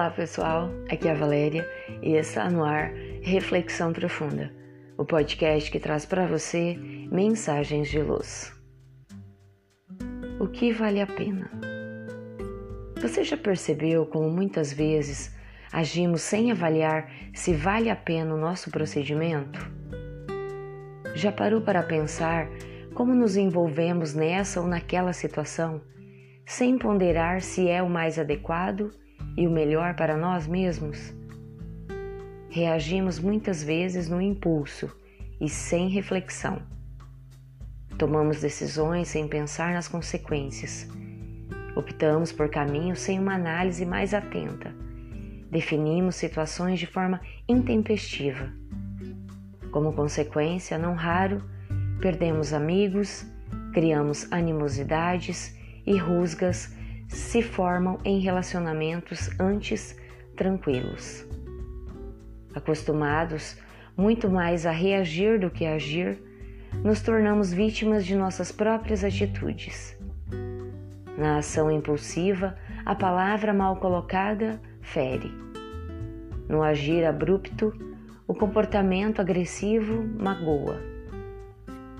Olá pessoal, aqui é a Valéria e está no ar Reflexão Profunda, o podcast que traz para você mensagens de luz. O que vale a pena? Você já percebeu como muitas vezes agimos sem avaliar se vale a pena o nosso procedimento? Já parou para pensar como nos envolvemos nessa ou naquela situação, sem ponderar se é o mais adequado e o melhor para nós mesmos? Reagimos muitas vezes no impulso e sem reflexão. Tomamos decisões sem pensar nas consequências. Optamos por caminhos sem uma análise mais atenta. Definimos situações de forma intempestiva. Como consequência, não raro, perdemos amigos, criamos animosidades e rusgas se formam em relacionamentos antes tranquilos. Acostumados muito mais a reagir do que a agir, nos tornamos vítimas de nossas próprias atitudes. Na ação impulsiva, a palavra mal colocada fere. No agir abrupto, o comportamento agressivo magoa.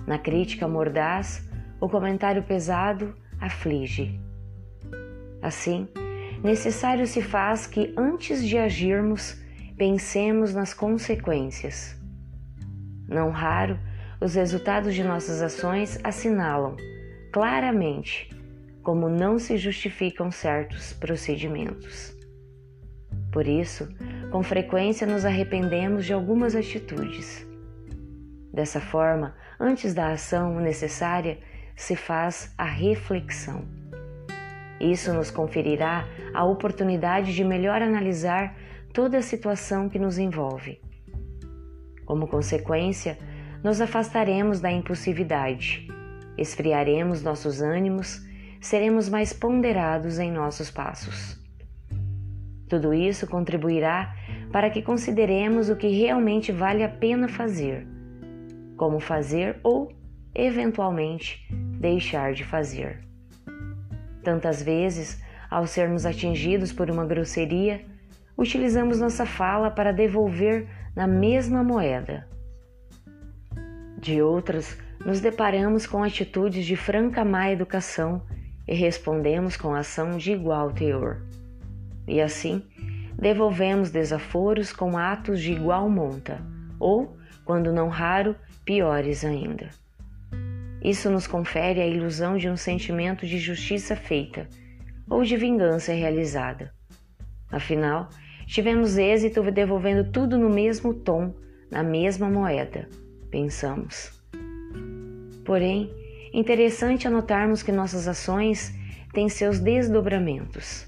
Na crítica mordaz, o comentário pesado aflige. Assim, necessário se faz que antes de agirmos, pensemos nas consequências. Não raro, os resultados de nossas ações assinalam claramente como não se justificam certos procedimentos. Por isso, com frequência nos arrependemos de algumas atitudes. Dessa forma, antes da ação necessária, se faz a reflexão. Isso nos conferirá a oportunidade de melhor analisar toda a situação que nos envolve. Como consequência, nos afastaremos da impulsividade, esfriaremos nossos ânimos, seremos mais ponderados em nossos passos. Tudo isso contribuirá para que consideremos o que realmente vale a pena fazer, como fazer ou, eventualmente, deixar de fazer. Tantas vezes, ao sermos atingidos por uma grosseria, utilizamos nossa fala para devolver na mesma moeda. De outras, nos deparamos com atitudes de franca má educação e respondemos com ação de igual teor. E assim, devolvemos desaforos com atos de igual monta, ou, quando não raro, piores ainda. Isso nos confere a ilusão de um sentimento de justiça feita ou de vingança realizada. Afinal, tivemos êxito devolvendo tudo no mesmo tom, na mesma moeda, pensamos. Porém, interessante anotarmos que nossas ações têm seus desdobramentos.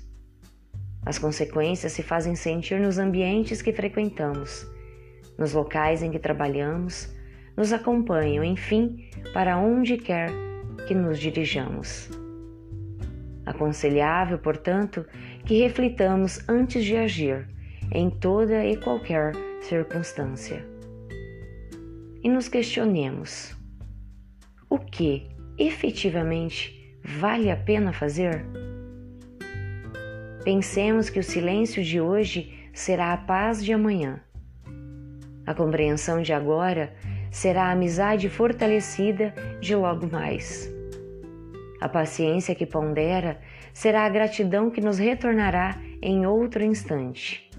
As consequências se fazem sentir nos ambientes que frequentamos, nos locais em que trabalhamos, nos acompanham, enfim, para onde quer que nos dirijamos. Aconselhável, portanto, que reflitamos antes de agir em toda e qualquer circunstância. E nos questionemos: o que efetivamente vale a pena fazer? Pensemos que o silêncio de hoje será a paz de amanhã. A compreensão de agora será a amizade fortalecida de logo mais. A paciência que pondera será a gratidão que nos retornará em outro instante.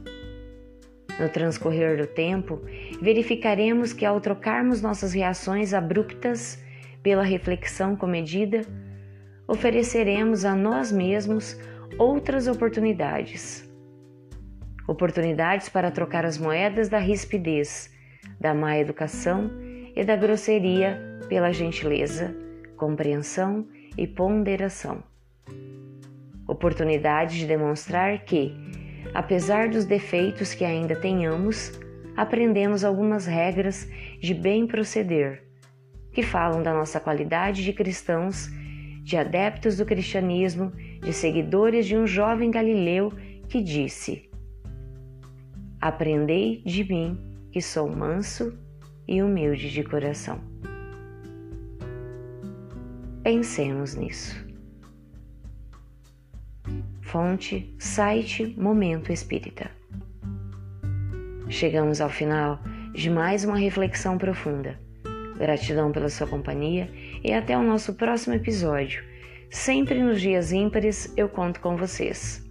No transcorrer do tempo, verificaremos que ao trocarmos nossas reações abruptas pela reflexão comedida, ofereceremos a nós mesmos outras oportunidades. Oportunidades para trocar as moedas da rispidez da má educação e da grosseria pela gentileza, compreensão e ponderação. Oportunidade de demonstrar que, apesar dos defeitos que ainda tenhamos, aprendemos algumas regras de bem proceder, que falam da nossa qualidade de cristãos, de adeptos do cristianismo, de seguidores de um jovem galileu que disse: Aprendei de mim que sou manso e humilde de coração. Pensemos nisso. Fonte, site Momento Espírita. Chegamos ao final de mais uma reflexão profunda. Gratidão pela sua companhia e até o nosso próximo episódio. Sempre nos dias ímpares eu conto com vocês.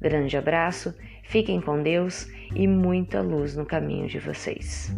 Grande abraço, fiquem com Deus e muita luz no caminho de vocês.